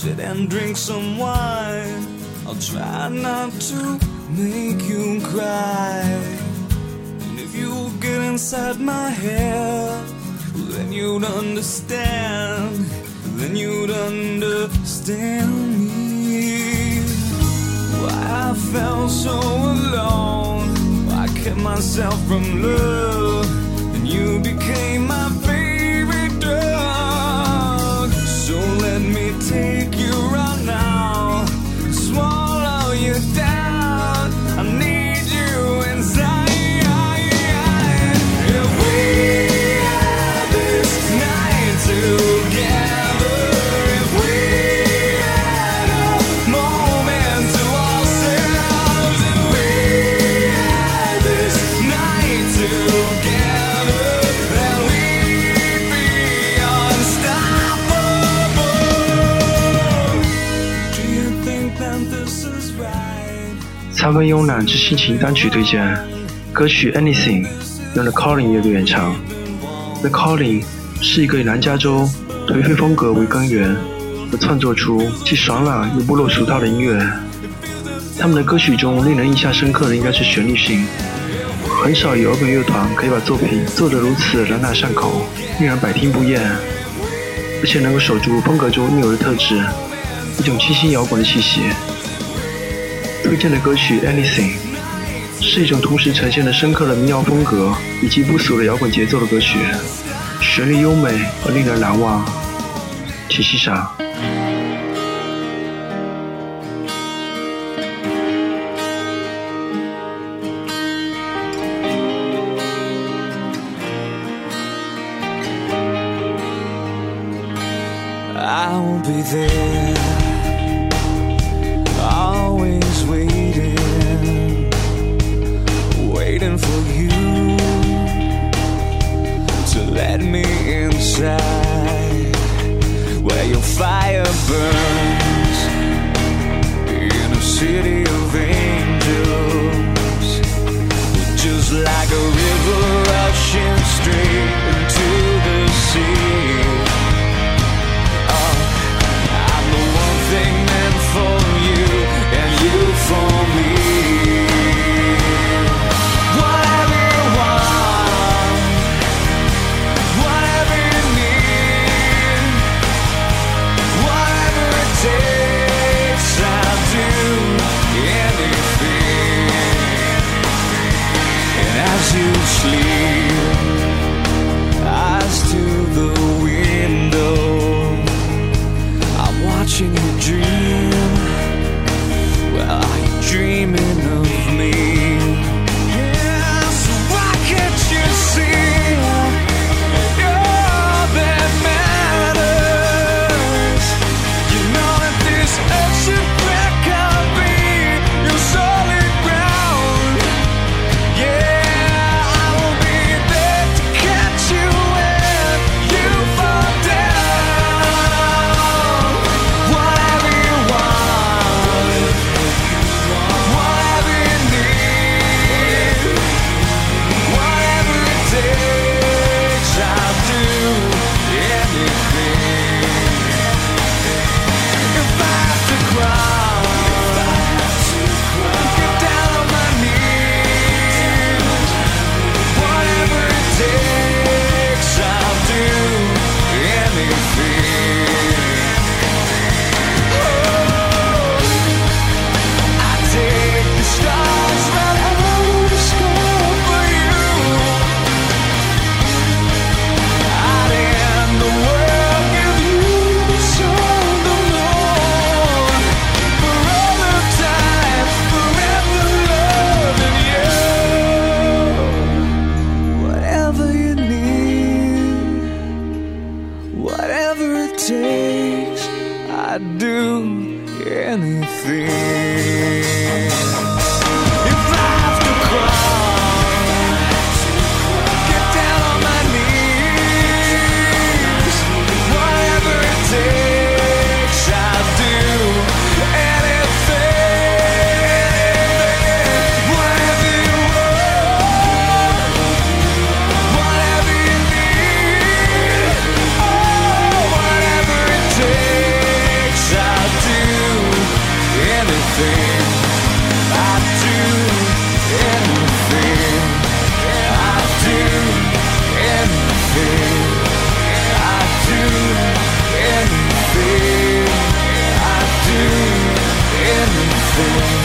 sit and drink some wine. I'll try not to make you cry. And if you get inside my head, then you'd understand. Then you'd understand me. Why I felt so alone. I kept myself from love, and you became my favorite 三分慵懒之心情单曲推荐，歌曲《Anything》用了 Colin 乐队演唱。The Colin 是一个以南加州颓废风格为根源，而创作出既爽朗又不落俗套的音乐。他们的歌曲中令人印象深刻的应该是旋律性，很少有摇滚乐团可以把作品做得如此朗朗上口，令人百听不厌，而且能够守住风格中应有的特质，一种清新摇滚的气息。推荐的歌曲《Anything》是一种同时呈现了深刻的民谣风格以及不俗的摇滚节奏的歌曲，旋律优美而令人难忘，请欣赏。breathing 请你 anything. We'll